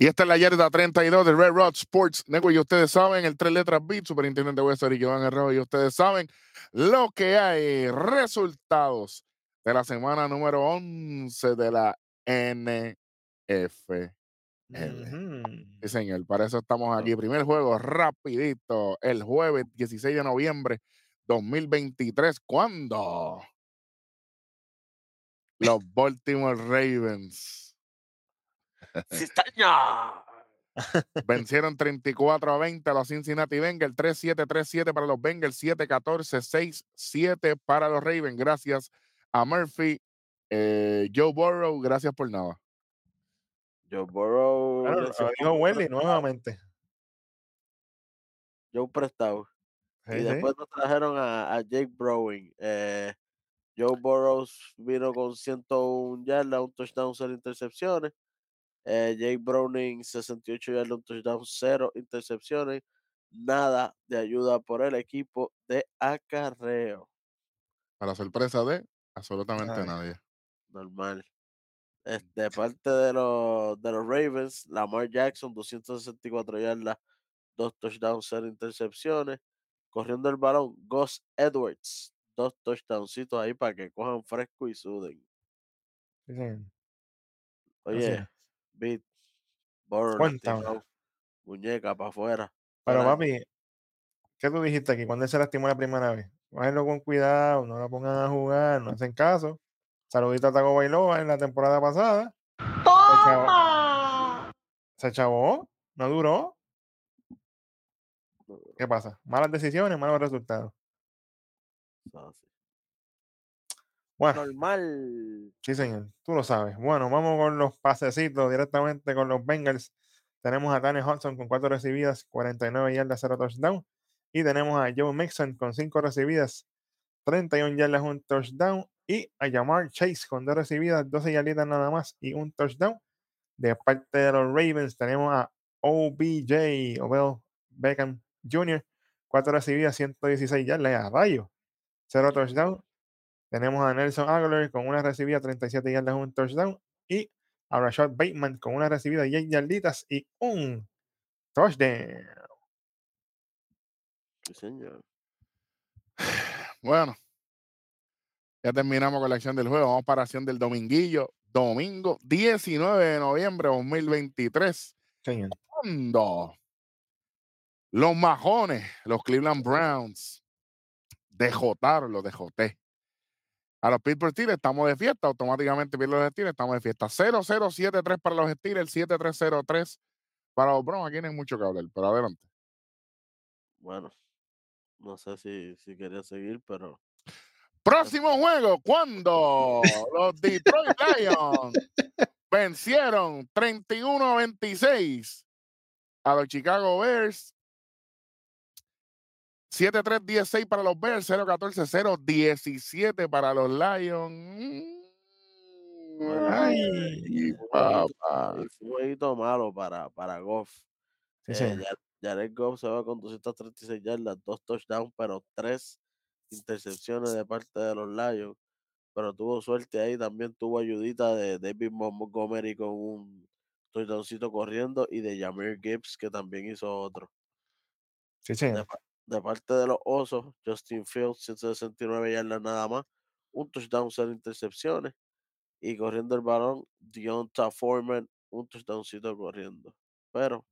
Y esta es la yarda 32 de Red Rod Sports Network. Y ustedes saben, el tres letras beat, superintendente Wester y Iván Herrero. Y ustedes saben lo que hay. Resultados de la semana número 11 de la NFL. Sí, señor. Para eso estamos aquí. Primer juego, rapidito. El jueves 16 de noviembre 2023. ¿Cuándo? Los Baltimore Ravens ¡Cistaña! Vencieron 34 a 20 a los Cincinnati Bengals, 3-7, 3-7 para los Bengals, 7-14, 6-7 para los Ravens. Gracias a Murphy. Eh, Joe Burrow, gracias por nada. Joe Burrow. Claro, nuevamente. Joe prestado. y después nos trajeron a, Jake Browning. Eh, Joe Burrows vino con 101 yardas, un touchdown, cero intercepciones. Eh, Jake Browning, 68 yardas, un touchdown, cero intercepciones. Nada de ayuda por el equipo de acarreo. Para sorpresa de absolutamente nadie. Normal. De parte de los, de los Ravens, Lamar Jackson, 264 yardas, dos touchdowns, cero intercepciones. Corriendo el balón, Gus Edwards, dos touchdowncitos ahí para que cojan fresco y suden. Oye, Beat, Cuéntame. muñeca para afuera. Pero papi, ¿qué tú dijiste aquí? cuando él se lastimó la primera vez? Cógenlo con cuidado, no lo pongan a jugar, no hacen caso. Saludito a Tago Bailoa en la temporada pasada. ¡Toma! Se chavó, no duró. ¿Qué pasa? Malas decisiones, malos resultados. Bueno. Normal. Sí, señor. Tú lo sabes. Bueno, vamos con los pasecitos directamente con los Bengals. Tenemos a Danny Hudson con cuatro recibidas, 49 yardas, 0 touchdown. Y tenemos a Joe Mixon con cinco recibidas, 31 yardas, un touchdown. Y a Jamar Chase con dos recibidas, 12 yardas nada más y un touchdown. De parte de los Ravens tenemos a OBJ, Obel Beckham Jr., cuatro recibidas, 116 yardas, a rayo, cero touchdown. Tenemos a Nelson Aguilar con una recibida 37 yardas, un touchdown. Y a Rashad Bateman con una recibida 10 yarditas y un touchdown. Sí, señor. Bueno, ya terminamos con la acción del juego. Vamos para la acción del dominguillo. Domingo 19 de noviembre de 2023. Señor. Cuando los majones, los Cleveland Browns, dejotaron, los dejoté a los Pittsburgh Steelers estamos de fiesta, automáticamente pierden los Steelers, estamos de fiesta. 0-0-7-3 para los Steelers, 7-3-0-3 para los Browns. Aquí no hay mucho que hablar, pero adelante. Bueno, no sé si, si quería seguir, pero. Próximo juego, cuando los Detroit Lions vencieron 31-26 a los Chicago Bears 7-3-16 para los Bears, 0-14-0-17 para los Lions. Ay, papá. un jueguito malo para, para Goff. Sí, eh, Jared Goff se va con 236 yardas, dos touchdowns, pero tres intercepciones de parte de los Lions. Pero tuvo suerte ahí, también tuvo ayudita de David Montgomery con un touchdowncito corriendo y de Jamir Gibbs que también hizo otro. Sí, sí de parte de los Osos, Justin Fields, 169 yardas nada más, un touchdown, cero intercepciones, y corriendo el balón, Deonta Foreman, un touchdowncito corriendo. Pero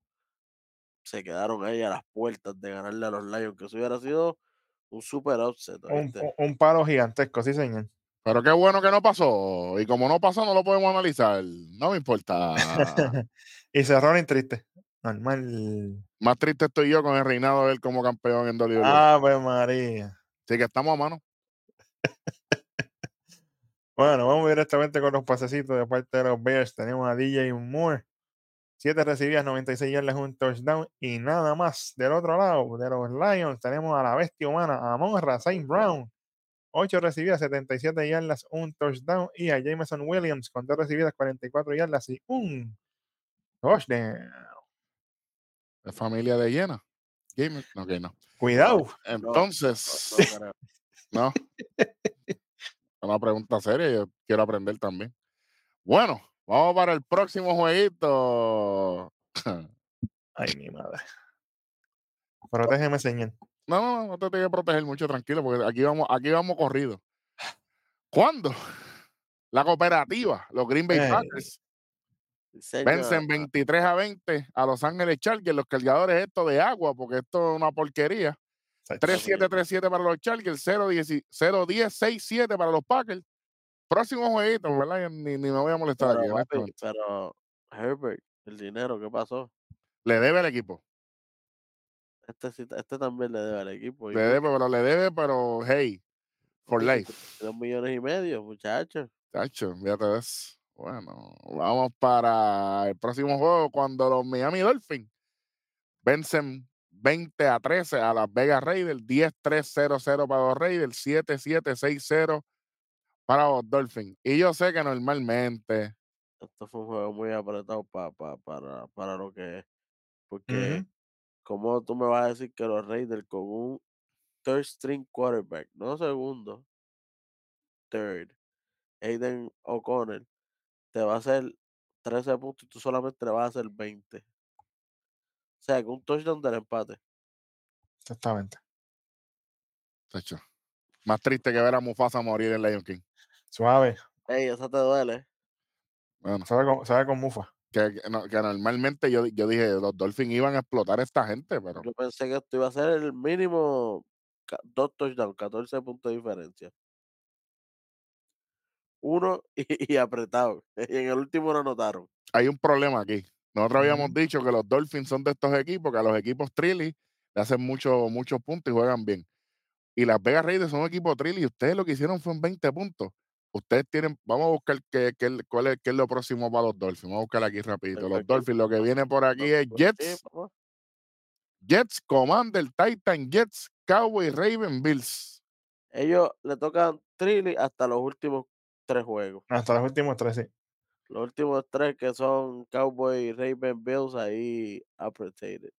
se quedaron ahí a las puertas de ganarle a los Lions, que eso hubiera sido un super upset. Un, un, palo gigantesco, sí, señor. Pero qué bueno que no pasó. Y como no pasó, no lo podemos analizar. No me importa. y cerraron triste. Normal. Más triste estoy yo con el reinado de él como campeón en WWE. Ah, pues María. Así que estamos a mano. bueno, vamos directamente con los pasecitos de parte de los Bears. Tenemos a DJ Moore. Siete recibidas, 96 yardas, un touchdown y nada más. Del otro lado, de los Lions, tenemos a la bestia humana, a Monra Saint Brown. Ocho recibidas, 77 yardas, un touchdown. Y a Jameson Williams con dos recibidas, 44 yardas y un touchdown de familia de llena. No, que no. Cuidado. Entonces, no. Una pregunta seria, yo quiero aprender también. Bueno, vamos para el próximo jueguito. Ay, mi madre. Protégeme, señor. No, no, no te tienes que proteger mucho, tranquilo, porque aquí vamos, aquí vamos corrido. ¿Cuándo? La cooperativa, los Green Bay Ey. Packers, vencen señor. 23 a 20 a Los Ángeles Chargers, los cargadores estos de agua, porque esto es una porquería. 3-7, 3-7 para los Chargers, 0-10, 6-7 para los Packers. Próximo jueguito, ¿verdad? Ni, ni me voy a molestar Pero, aquí. papi, pero, Herbert, el dinero, ¿qué pasó? Le debe al equipo. Este, este también le debe al equipo. Le debe, pero le debe, pero hey, for life. Dos millones y medio, muchachos. Tacho, fíjate eso. Bueno, vamos para el próximo juego cuando los Miami Dolphins vencen 20 a 13 a las Vegas Raiders, 10-3-0-0 para los Raiders, 7-7-6-0 para los Dolphins. Y yo sé que normalmente, Esto fue un juego muy apretado pa- pa- para, para lo que es. Porque, Ujú. ¿cómo tú me vas a decir que los Raiders con un third string quarterback, no segundo, third, Aiden O'Connell, te va a hacer 13 puntos y tú solamente le vas a hacer 20? O sea, que un touchdown del empate. Exactamente. tacho, más triste que ver a Mufasa morir en Lion King. Suave. Ey, esa te duele. Bueno, Sabe con, sabe con mufa. que, que no- que normalmente yo, yo dije, los Dolphins iban a explotar a esta gente, pero Yo pensé que esto iba a ser el mínimo dos touchdowns, 14 puntos de diferencia. Uno y, y apretado. Y en el último no anotaron. hay un problema aquí. Nosotros habíamos dicho que los Dolphins son de estos equipos que a los equipos Trilly le hacen mucho- muchos puntos y juegan bien. Y las Vegas Raiders son un equipo Trilly y ustedes lo que hicieron fue en 20 puntos. Ustedes tienen, vamos a buscar qué, qué- cuál es, qué es lo próximo para los Dolphins. Vamos a buscar aquí rapidito. Los Dolphins, lo que viene por aquí es Jets. Jets, Commander, Titan, Jets, Cowboys, Raven, Bills. Ellos le tocan Trilly hasta los últimos tres juegos. Hasta los últimos tres, sí. Los últimos tres que son Cowboy, Raven, Bills, ahí apretated.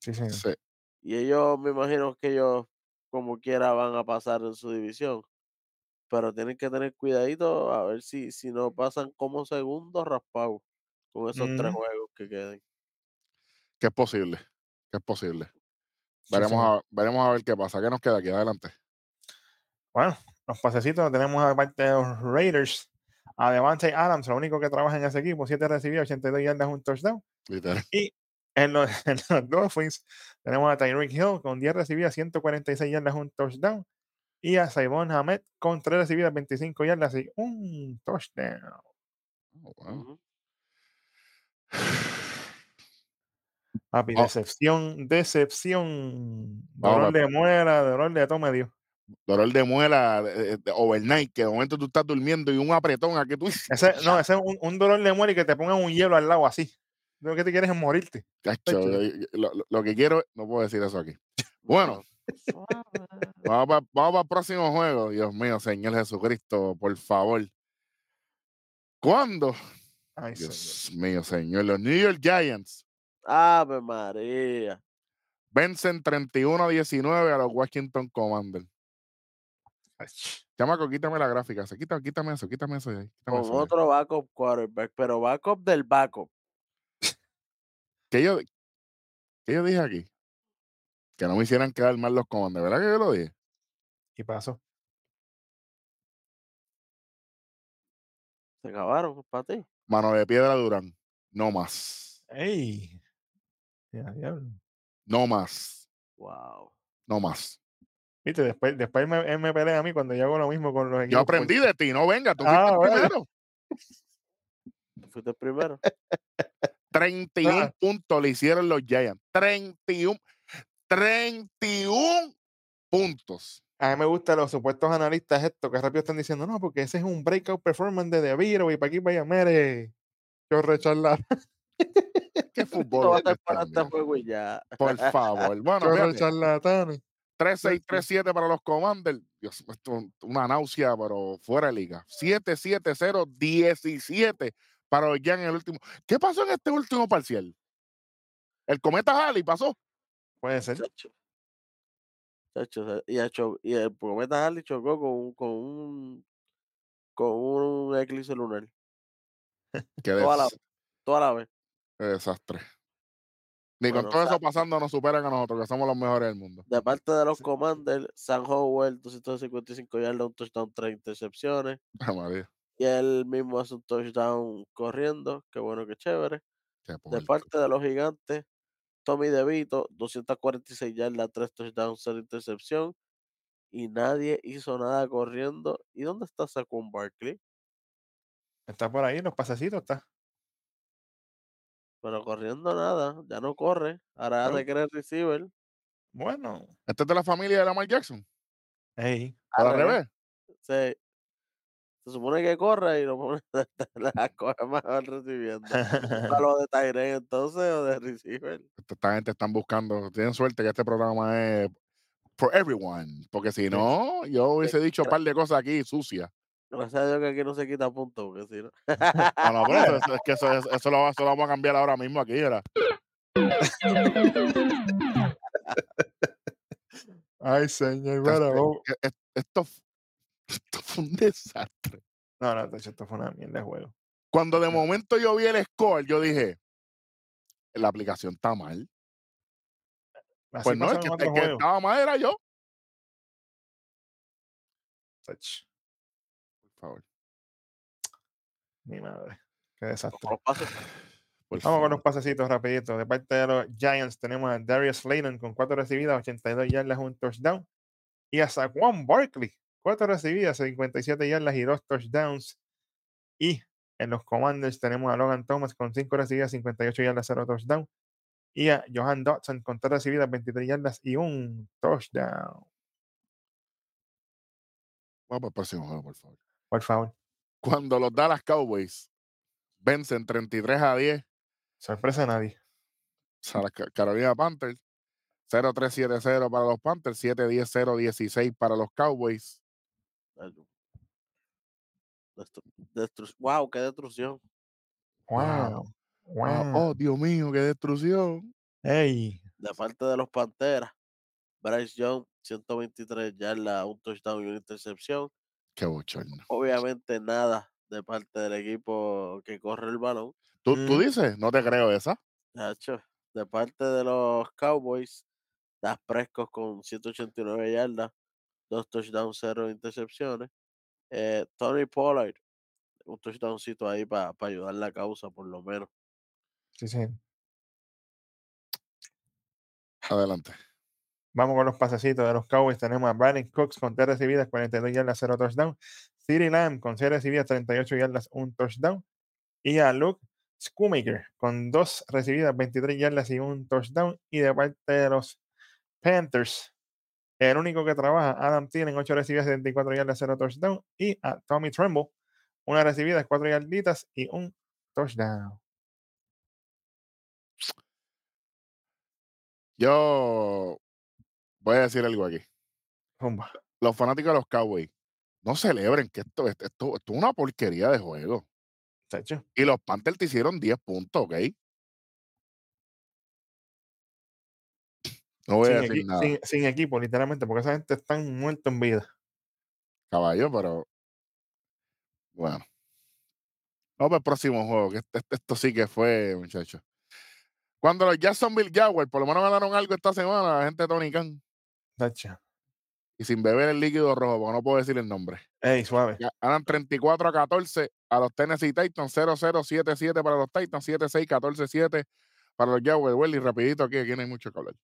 Sí, señor. Sí. Y ellos, me imagino que ellos, como quiera, van a pasar en su división. Pero tienen que tener cuidadito a ver si, si no pasan como segundo raspado con esos tres juegos que queden. Que es posible. Que es posible. Sí, Veremos, a, veremos a ver qué pasa. ¿Qué nos queda aquí? Adelante. Bueno, los pasecitos tenemos aparte de los Raiders a Devante Adams, lo único que trabaja en ese equipo, 7 recibidos, 82 yardas, un touchdown. Literal. Y en los, en los Dolphins tenemos a Tyreek Hill con 10 recibidas, 146 yardas, un touchdown. Y a Saibon Hamed con 3 recibidas, 25 yardas y un touchdown. Oh, wow. Papi, Oh. decepción, decepción. Dolor de muela, dolor de todo me dio. Dolor de muela de, de overnight, que de momento tú estás durmiendo y un apretón aquí tú dices, Ese, no, ese es un, un dolor de muela y que te pongan un hielo al lado así. Lo que te quieres es morirte. "Cacho, lo, lo- que quiero, no puedo decir eso aquí. Bueno, vamos para, vamos para el próximo juego. Dios mío, Señor Jesucristo, por favor. ¿Cuándo? Ay, señor. Dios mío, Señor. Los New York Giants Ave María. vencen 31 a 19 a los Washington Commanders. Chamaco, quítame la gráfica. Se quita, quítame eso, quítame eso quítame Con eso otro backup quarterback, pero backup del backup. ¿Qué yo, qué yo dije aquí? Que no me hicieran quedar mal los Commanders. ¿Verdad que yo lo dije? Y pasó. Se acabaron para ti. Mano de piedra Durán. No más. ¡Ey! Ya, diablo. No más. Wow. No más. Viste, después, después él me, él me pelea a mí cuando yo hago lo mismo con los equipos. Yo aprendí de ti, no venga, tú Ah, fuiste el bueno. primero. Tú fuiste el primero. 31 Ah. puntos le hicieron los Giants. 31, 31 puntos. A mí me gustan los supuestos analistas estos que rápido están diciendo, no, porque ese es un breakout performance de De Viro y para aquí vaya, mere. Yo recharla, ¿Qué Esto fútbol este, este juego ya. Por favor. Bueno. 3-6-3-7 para los Commanders. Dios, esto es una náusea, pero fuera de liga. 7-7-0-17 para los Giants en el último. ¿Qué pasó en este último parcial? El cometa Halley pasó. Puede ser. Y, a Cho- y el cometa Harley chocó con un, con un con un eclipse lunar. Toda la, des- toda la vez. Qué desastre. Ni con todo eso pasando nos superan a nosotros, que somos los mejores del mundo. De parte de los Commanders, San Howell, 255 yardas, un touchdown, tres intercepciones. y él mismo hace un touchdown corriendo. Qué bueno, qué chévere. de parte de los Gigantes, Tommy DeVito, 246 yardas, tres touchdowns, cero intercepción. Y nadie hizo nada corriendo. ¿Y dónde está Saquon Barkley? Está por ahí, los pasecitos está. Pero corriendo nada, ya no corre. Ahora ya quiere receiver. Bueno. ¿Este es de la familia de Lamar Jackson? Ey. ¿Al revés? Sí. Se supone que corre y lo pone la coge más recibiendo. ¿Para lo de Tyrene entonces o de receiver? Esta gente están buscando. Tienen suerte que este programa es for everyone. Porque si no, yo hubiese dicho un par de cosas aquí sucias. Gracias a Dios que aquí no se quita punto, porque si no. no, no, pero eso, es que eso, eso, lo, eso, lo, vamos a cambiar ahora mismo aquí, ¿verdad? Ay, señor, este, esto, esto fue un desastre. No, no, esto fue una mierda de juego. Cuando de momento yo vi el score, yo dije, la aplicación está mal. pues no, el que, el que estaba mal era yo. Touch. Mi madre. Qué desastre. Vamos con los pasecitos rapiditos. De parte de los Giants tenemos a Darius Slayton con cuatro recibidas, 82 yardas, un touchdown. Y a Saquon Barkley, cuatro recibidas, 57 yardas y dos touchdowns. Y en los Commanders tenemos a Logan Thomas con cinco recibidas, 58 yardas, 0 touchdown. Y a Johan Dodson con tres recibidas, 23 yardas y un touchdown. Vamos para el próximo juego, por favor. Por favor. Cuando los Dallas Cowboys vencen 33 a 10. Sorpresa a nadie. Carolina Panthers. 0-3-7-0 para los Panthers, 7-10-0-16 para los Cowboys. wow, qué destrucción. Wow. wow. Oh, Dios mío, qué destrucción. Hey. De parte de los Panteras, Bryce Young, 123 yardas, un touchdown y una intercepción. Qué bochorno. Obviamente nada de parte del equipo que corre el balón. ¿Tú, ¿tú mm. dices? No te creo esa. de parte de los Cowboys, Das Prescos con 189 yardas, dos touchdowns, cero intercepciones. Eh, Tony Pollard, un touchdowncito ahí para ayudar la causa, por lo menos. Sí, sí. Adelante. Vamos con los pasecitos de los Cowboys. Tenemos a Brandon Cooks con 3 recibidas, 42 yardas, 0 touchdown. City Lamb con 6 recibidas, 38 yardas, 1 touchdown. Y a Luke Schoonmaker con 2 recibidas, 23 yardas y 1 touchdown. Y de parte de los Panthers, el único que trabaja, Adam Thielen, 8 recibidas, 74 yardas, 0 touchdown. Y a Tommy Tremble, una recibida, 4 yarditas y un touchdown. Yo voy a decir algo aquí. Los fanáticos de los Cowboys, no celebren que esto, esto, esto, es una porquería de juego. Y los Panthers te hicieron 10 puntos, ¿ok? No voy sin a decir nada. Sin, equipo, literalmente, porque esa gente está muerta en vida. Caballo, pero. Bueno. Vamos para el próximo juego, que esto, esto sí que fue, muchachos. Cuando los Jacksonville Jaguars por lo menos ganaron algo esta semana, la gente de Tony Khan. Y sin beber el líquido rojo, porque no puedo decir el nombre. Ey, suave. ganan 34 a 14 a los Tennessee Titans, 0-0-7-7 para los Titans, 7-6, 14-7 para los Jaguars. y rapidito aquí, aquí no hay mucho que hablar.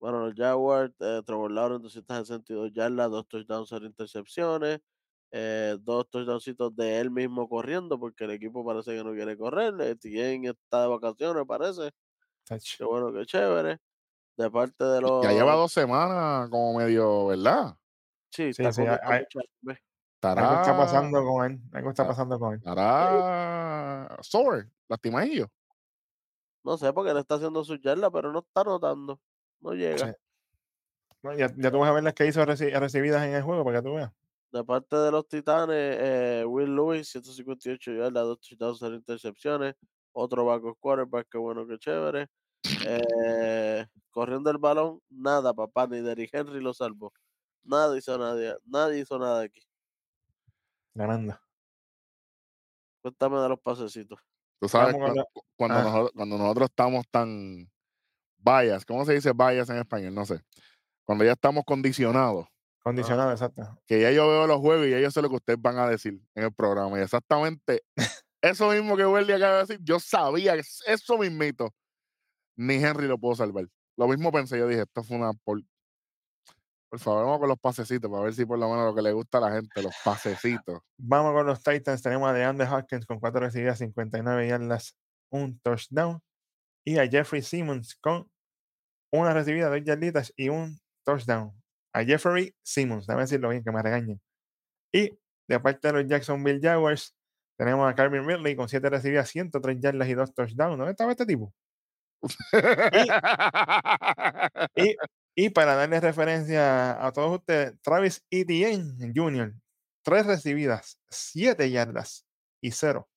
Bueno, los Jaguars, eh, Trevor Lawrence, 262 yardas, dos touchdowns, cero intercepciones, eh, dos touchdowns de él mismo corriendo, porque el equipo parece que no quiere correr. Etienne está de vacaciones, parece. Qué bueno, qué chévere de parte de los. Ya lleva dos semanas como medio, ¿verdad? Sí, sí, sí hay, algo está pasando con él. Algo está pasando con él. Estará sore, lastimadillo. No sé, porque él está haciendo su yarda, pero no está notando. No llega. ya, ya, tú vas a ver las que hizo recibidas en el juego para que tú veas. De parte de los Titanes, eh, Will Lewis, 158 yardas, dos touchdowns, intercepciones. Otro backup quarterback, que bueno, que chévere. Eh, corriendo el balón, nada, papá, ni Derrick Henry lo salvó. Nada hizo nadie, nadie hizo nada aquí. Ganando. Cuéntame de los pasecitos. Tú sabes, cuando, cuando, nosotros, cuando nosotros estamos tan bias, ¿cómo se dice bias en español? No sé. Cuando ya estamos condicionados. Condicionados, exacto. Que ya yo veo los juegos y ya yo sé lo que ustedes van a decir en el programa. Y exactamente eso mismo que Welly acaba de decir, yo sabía que eso mismito. Ni Henry lo pudo salvar. Lo mismo pensé, yo dije, esto fue una por, por favor, vamos con los pasecitos para ver si por lo menos lo que le gusta a la gente, los pasecitos. Vamos con los Titans. Tenemos a DeAndre Hopkins con 4 recibidas, 59 yardas, un touchdown. Y a Jeffrey Simmons con una recibida, dos yarditas y un touchdown. A Jeffrey Simmons, déjame decirlo bien, que me regañen. Y de parte de los Jacksonville Jaguars, tenemos a Calvin Ridley con 7 recibidas, 103 yardas y 2 touchdowns. ¿Dónde estaba este tipo? y y para darle referencia a todos ustedes, Travis Etienne Jr., tres recibidas, siete yardas y cero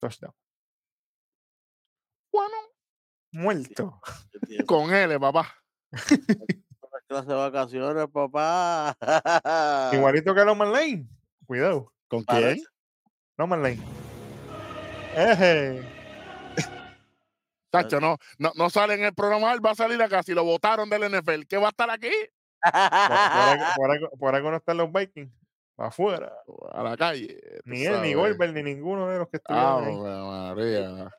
touchdown. Bueno, muerto. Con él, papá. clase de vacaciones, papá. Igualito que Roman Lane. Cuidado. ¿Con quién? Roman Lane. Eje. Tacho, no, no, no sale en el programa, va a salir acá. Si lo votaron del NFL, ¿qué va a estar aquí? Por, algo, no están los Vikings. Afuera. A la calle. Ni él, ni Goldberg, ni ninguno de los que estuvieron ah, María.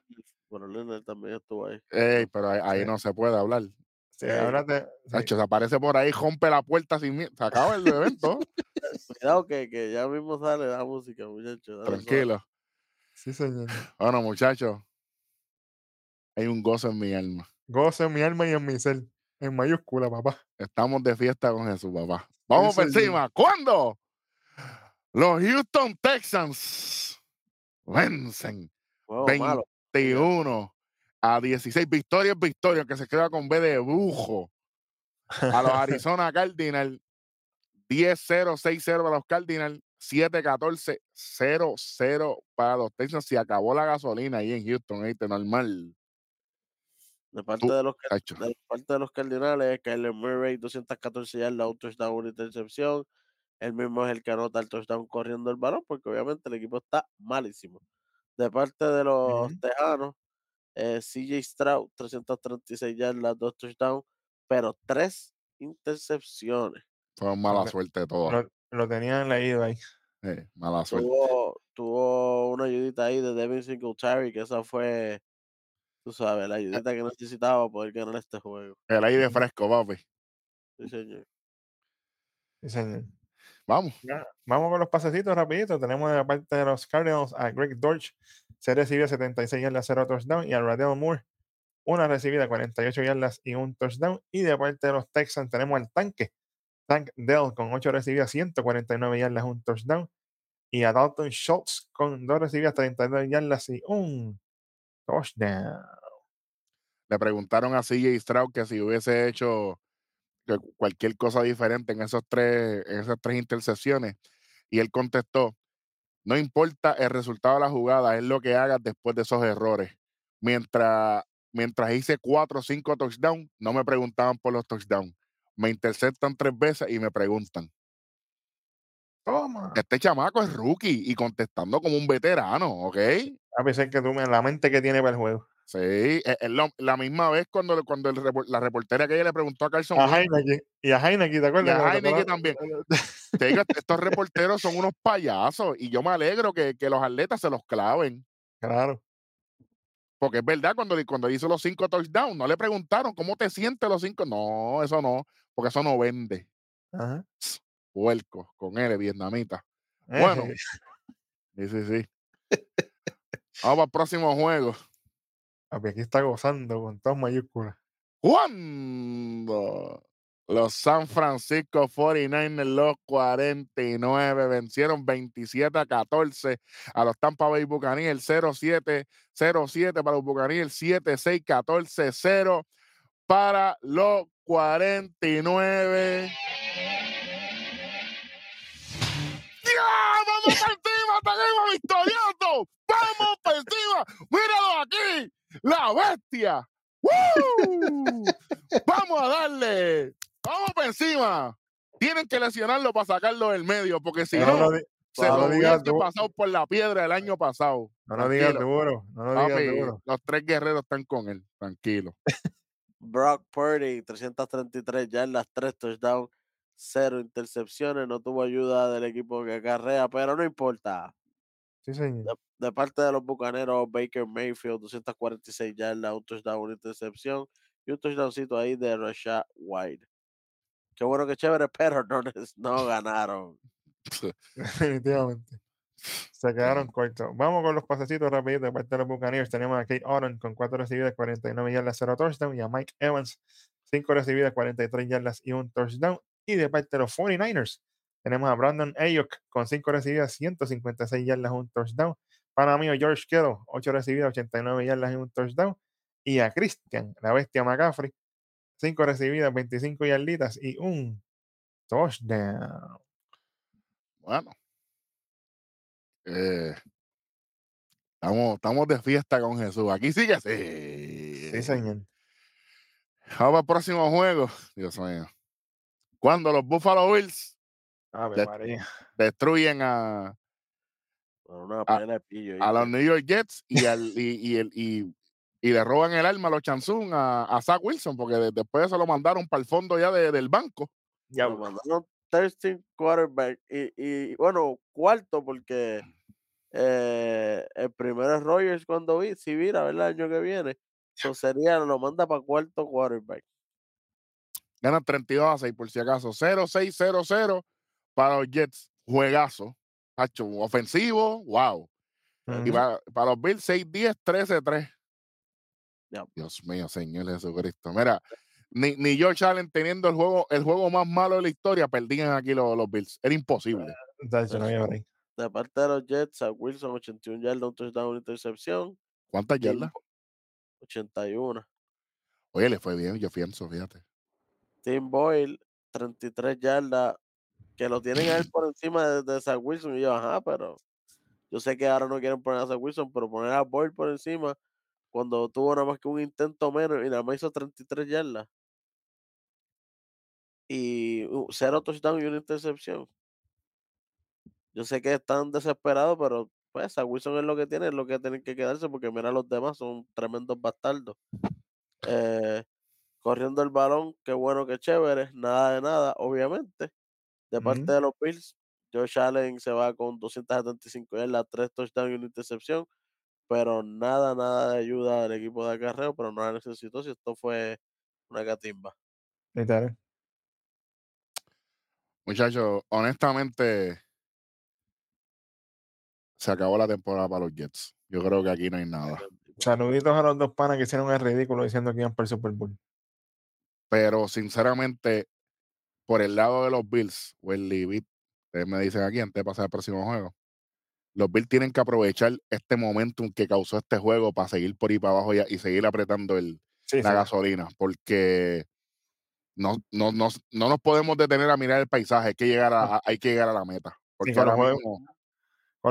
Bueno, Leonard también estuvo ahí. Ey, pero ahí, no se puede hablar. Sí, ahora Tacho, se aparece por ahí, rompe la puerta sin miedo. Se acaba el evento. Cuidado que, que, ya mismo sale la música, muchachos. Tranquilo. Sí, señor. Bueno, muchachos, hay un gozo en mi alma. Gozo en mi alma y en mi ser. En mayúscula, papá. Estamos de fiesta con Jesús, papá. Vamos por encima. ¿Cuándo? Los Houston Texans vencen 21 a 16. Victoria es victoria, que se queda con B de brujo. A los Arizona Cardinals 10-0, 6-0 para los Cardinals, 7-14, 0-0 para los Texans. Se acabó la gasolina ahí en Houston, ¿viste? Normal. De parte, de los, de parte de los Cardinales, Kyler Murray, 214 yardas, un touchdown, una intercepción. Él mismo es el que anota el touchdown corriendo el balón, porque obviamente el equipo está malísimo. De parte de los Tejanos, eh, CJ Stroud, 336 yardas, dos touchdowns, pero tres intercepciones. Fue mala suerte todo. Lo, lo, tenían leído ahí. mala suerte. Tuvo, tuvo una ayudita ahí de Devin Singletary, que esa fue Tú sabes, la ayuda que necesitaba para poder ganar este juego. El aire fresco, papi. Sí, señor. Sí, señor. Vamos. vamos con los pasecitos rapidito. Tenemos de la parte de los Cardinals a Greg Dorch. Se recibe 76 yardas, 0 touchdown. Y a Radell Moore, una recibida, 48 yardas y un touchdown. Y de parte de los Texans tenemos al tanque. Tank Dell con 8 recibidas, 149 yardas, un touchdown. Y a Dalton Schultz con 2 recibidas, 32 yardas y un le preguntaron a CJ Stroud que si hubiese hecho cualquier cosa diferente en, esos tres, en esas tres intercepciones. Y él contestó, no importa el resultado de la jugada, es lo que hagas después de esos errores. Mientras, mientras hice cuatro o cinco touchdowns, no me preguntaban por los touchdowns. Me interceptan tres veces y me preguntan. Toma. Este chamaco es rookie y contestando como un veterano, ¿ok? A pesar que tú me la mente que tiene para el juego. Sí, es, la misma vez cuando, cuando la reportera que ella le preguntó a Carson. A Heineken. Y a Heineken, ¿te acuerdas? Y a Heineken también. Te digo, estos reporteros son unos payasos y yo me alegro que, que, los atletas se los claven. Claro. Porque es verdad, cuando, cuando hizo los cinco touchdowns, no le preguntaron cómo te sientes los cinco. No, eso no, porque eso no vende. Ajá. Puerco, con él, vietnamita. Bueno, sí, sí, sí. Vamos para el próximo juego. Aquí está gozando con todas mayúsculas. Cuando los San Francisco 49ers, los 49, vencieron 27 a 14 a los Tampa Bay Buccaneers, 0-7, 0-7 para los Buccaneers, 7-6, 14-0 para los 49. ¡Vamos para encima! ¡Tenemos victorioso! ¡Vamos para encima! ¡Míralo aquí! ¡La bestia! ¡Vamos a darle! ¡Vamos para encima! Tienen que lesionarlo para sacarlo del medio, porque si no. se lo hubiese pasado por la piedra el año pasado. No lo digas duro, no lo digas duro. Los tres guerreros están con él, tranquilo. Brock Purdy, 333 yardas, 3 touchdowns, 0 intercepciones. No tuvo ayuda del equipo que acarrea, pero no importa. Sí, señor. De, parte de los bucaneros, Baker Mayfield, 246 yardas, un touchdown, una intercepción y un touchdowncito ahí de Rashad White. Qué bueno que chévere, pero no, no ganaron. Definitivamente. Se quedaron cortos. Vamos con los pasecitos rapiditos de parte de los Buccaneers. Tenemos a Kate Otten con 4 recibidas, 49 yardas, 0 touchdown. Y a Mike Evans, 5 recibidas, 43 yardas y un touchdown. Y de parte de los 49ers, tenemos a Brandon Ayuk con 5 recibidas, 156 yardas, un touchdown. Para mí, George Kittle, 8 recibidas, 89 yardas y un touchdown. Y a Christian, la bestia McCaffrey, 5 recibidas, 25 yarditas y un touchdown. Bueno, eh, estamos, estamos de fiesta con Jesús. Aquí sí que sí. Sí, señor. Vamos al próximo juego. Dios mío. Cuando los Buffalo Bills destruyen a, a, los New York Jets y, al, y, el, y, le roban el arma a los Chansun a, a Zach Wilson, porque después se lo mandaron para el fondo ya del banco. Ya lo mandaron 13 quarterback y, y, bueno, cuarto porque eh, el primero es Rogers cuando vi, si vira, el año que viene. Eso sería, lo manda para cuarto quarterback. Gana 32 a 6 por si acaso. 0-6-0-0 para los Jets. Juegazo. Hacho, ofensivo, wow. Y para, para, los Bills 6-10, 13-3. Dios mío, Señor Jesucristo. Mira, ni, ni George Allen teniendo el juego, el juego más malo de la historia, perdían aquí los, los Bills. Era imposible. De parte de los Jets, a Wilson, 81 yardas, un touchdown, una intercepción. ¿Cuántas yardas? 81. Oye, le fue bien, yo pienso, fíjate. Tim Boyle, 33 yardas, que lo tienen a él por encima de, de Zach Wilson. Y yo, ajá, pero yo sé que ahora no quieren poner a Zach Wilson, pero poner a Boyle por encima cuando tuvo nada más que un intento menos y nada más hizo 33 yardas y cero touchdown y una intercepción. Yo sé que están desesperados, pero pues a Wilson es lo que tiene, es lo que tienen que quedarse, porque mira, los demás son tremendos bastardos. Eh, corriendo el balón, qué bueno, qué chévere, nada de nada, obviamente. De parte de los Bills, Josh Allen se va con 275 yardas, 3 touchdowns y una intercepción, pero nada, nada de ayuda del equipo de acarreo, pero no la necesitó si esto fue una catimba. Muchachos, honestamente, se acabó la temporada para los Jets. Yo creo que aquí no hay nada. Saluditos a los dos panas que hicieron el ridículo diciendo que iban por el Super Bowl. Pero sinceramente, por el lado de los Bills, o el ustedes me dicen aquí antes de pasar al próximo juego, los Bills tienen que aprovechar este momentum que causó este juego para seguir por ahí para abajo y, seguir apretando el, la gasolina. Porque no, no, no, no, nos podemos detener a mirar el paisaje, hay que llegar a, hay que llegar a la meta. Porque con,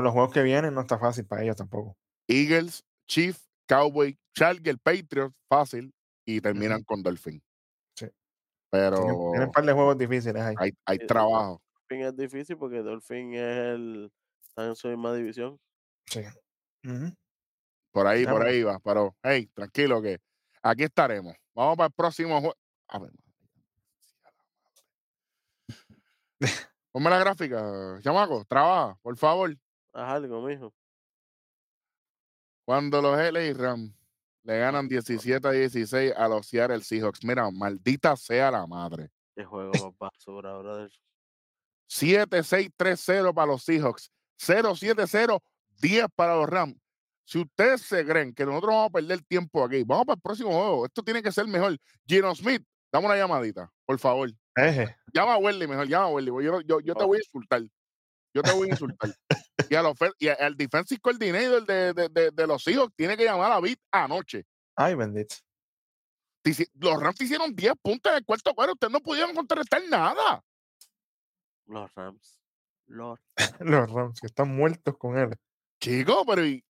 los juegos, que vienen no está fácil para ellos tampoco. Eagles, Chief, Cowboy, Chargers, Patriots, fácil, y terminan con Dolphin. Sí. Pero. Tienen un par de juegos difíciles ahí. Hay, hay trabajo. Dolphin es difícil porque Dolphin es el. Está en su misma división. Sí. Por ahí, por ahí va. Pero, hey, tranquilo que aquí estaremos. Vamos para el próximo juego. A ver, Ponme la gráfica, chamaco, trabaja, por favor. Haz algo, mijo. Cuando los LA Rams le ganan 17 a 16 a los Seattle Seahawks, mira, maldita sea la madre. Qué juego más basura, brother. 7-6-3-0 para los Seahawks, 0-7-0, 10 para los Rams. Si ustedes se creen que nosotros vamos a perder tiempo aquí, vamos para el próximo juego. Esto tiene que ser mejor. Gino Smith, dame una llamadita, por favor. Llama a Welly mejor, llama a Welly. Yo, yo, yo te voy a insultar. Yo te voy a insultar. y, a los, y al defensive coordinator de, de, de, de, los hijos tiene que llamar a Bit anoche. Ay, bendito. Los Rams hicieron 10 puntos en el cuarto cuadro. Ustedes no pudieron contrarrestar nada. Los Rams. Los, los Rams, que están muertos con él. Chico, pero y,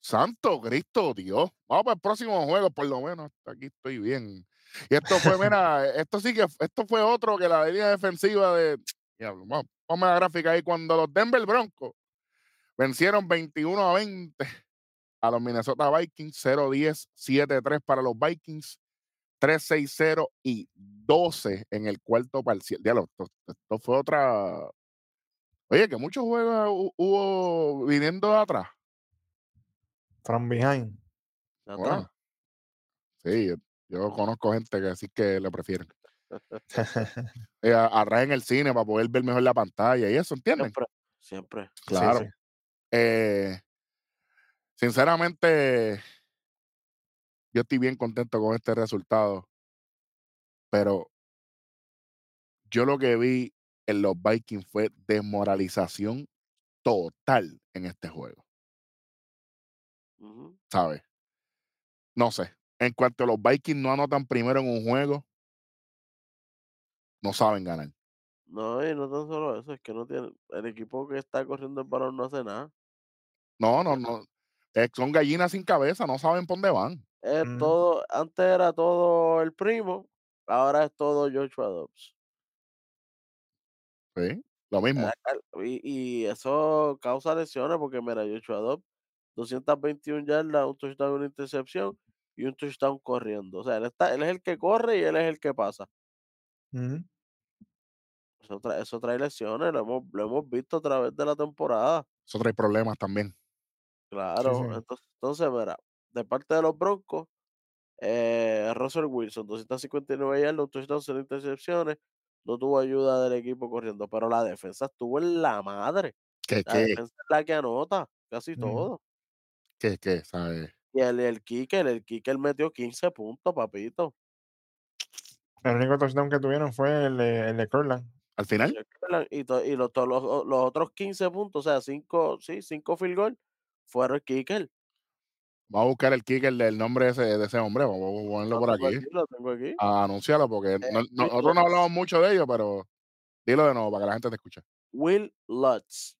Santo Cristo, Dios. Vamos para el próximo juego, por lo menos. Aquí estoy bien. Y esto fue, mira, esto sí que, esto fue otro que la línea defensiva de, Diablo, vamos, ponme la gráfica ahí. Cuando los Denver Broncos vencieron 21 a 20 a los Minnesota Vikings, 0-10, 7-3 para los Vikings, 3-6-0 y 12 en el cuarto parcial. Diablo, esto, esto fue otra. Oye, que muchos juegos hu- hubo viniendo de atrás. From behind. Bueno, sí, yo, yo conozco gente que sí que le prefieren. Eh, atrás en el cine para poder ver mejor la pantalla y eso, ¿entienden? Siempre, siempre. Sí, Claro. sí. Eh, sinceramente, yo estoy bien contento con este resultado, pero yo lo que vi en los Vikings fue desmoralización total en este juego. ¿sabes? No sé, en cuanto a los Vikings no anotan primero en un juego, no saben ganar. No, y no tan solo eso, es que no tiene. El equipo que está corriendo el balón no hace nada. No, no, no. eh, son gallinas sin cabeza, no saben por dónde van. Es todo, antes era todo el primo, ahora es todo Joshua Dobbs. ¿sí? Lo mismo. Ah, Y, y eso causa lesiones porque, mira, Joshua Dobbs, 221 yardas, un touchdown, una intercepción y un touchdown corriendo. O sea, él, está, él es el que corre y él es el que pasa. Eso trae, eso trae lesiones, lo hemos, lo hemos visto a través de la temporada. Eso trae problemas también. Claro, sí. entonces, entonces, mira, de parte de los Broncos, eh, Russell Wilson, 259 yardas, un touchdown, cero intercepciones, no tuvo ayuda del equipo corriendo, pero la defensa estuvo en la madre. ¿Qué, La qué, defensa es la que anota casi todo. qué, qué, ¿sabes? Y el, el kicker, el kicker metió 15 puntos, papito. El único touchdown que tuvieron fue el de, el de Curland. Al final, Y, to- los, otros 15 puntos, o sea, 5, sí, 5 field goal, fueron el kicker. Vamos a buscar el kicker del nombre de ese, de ese hombre. Vamos a ponerlo Lo por aquí. aquí, lo tengo aquí. A anunciarlo porque Eh, no- nosotros no hablamos mucho de ellos, pero dilo de nuevo para que la gente te escuche. Will Lutz.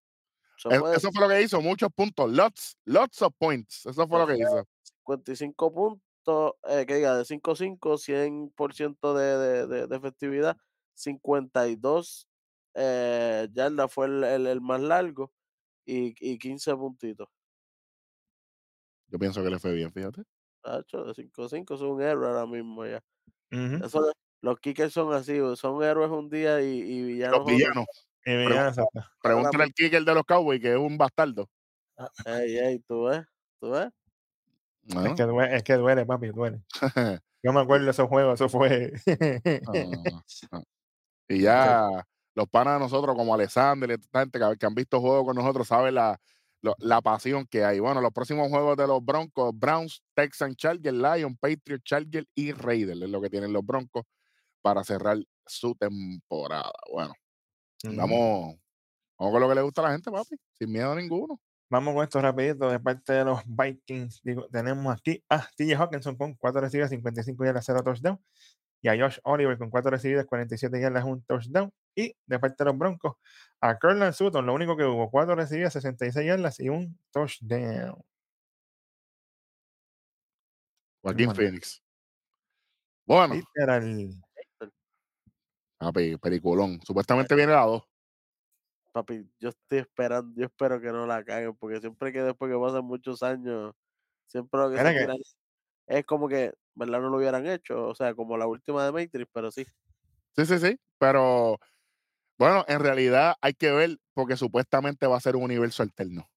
Es- eso fue lo que hizo, muchos puntos, lots, lots of points. Eso fue lo que hizo. 55 puntos, eh, que diga, de 5-5, 100% de, de, de, de efectividad, 52 eh, yardas fue el, el- el más largo y, y 15 puntitos. Yo pienso que le fue bien, fíjate. Tacho, de 5-5 es un héroe ahora mismo ya. Eso los kickers son así, son héroes un día y, villanos los villanos. Y. Pregúntale al kicker de los Cowboys, que es un bastardo. Ey, ey, tú ves, tú ves. Es, Bueno, que duele, es que duele, papi, duele. Yo me acuerdo de esos juegos, eso fue. ah, ah. y ya los panas de nosotros, como Alexander y esta gente que, que han visto juegos con nosotros, saben la, lo- la pasión que hay. Bueno, los próximos juegos de los Broncos, Browns, Texans, Chargers, Lions, Patriots, Chargers y Raiders es lo que tienen los Broncos para cerrar su temporada. Bueno, vamos, vamos con lo que le gusta a la gente, papi, sin miedo a ninguno. Vamos con esto rapidito de parte de los Vikings. Digo, tenemos aquí a TJ Hawkinson con 4 recibidas, 55 yardas, 0 touchdown. Y a Josh Oliver con 4 recibidas, 47 yardas, 1 touchdown. Y de parte de los Broncos, a Curland Sutton, lo único que hubo, 4 recibidas, 66 yardas y un touchdown. Joaquín. Phoenix. Bueno, Literal. papi, peliculón. Supuestamente viene la 2. Papi, yo estoy esperando, yo espero que no la caguen, porque siempre que después que pasan muchos años, siempre lo que se Mira que- tiran es como que, ¿verdad? No lo hubieran hecho, o sea, como la última de Matrix, pero sí. Sí, sí, sí. Pero bueno, en realidad hay que ver porque supuestamente va a ser un universo alterno.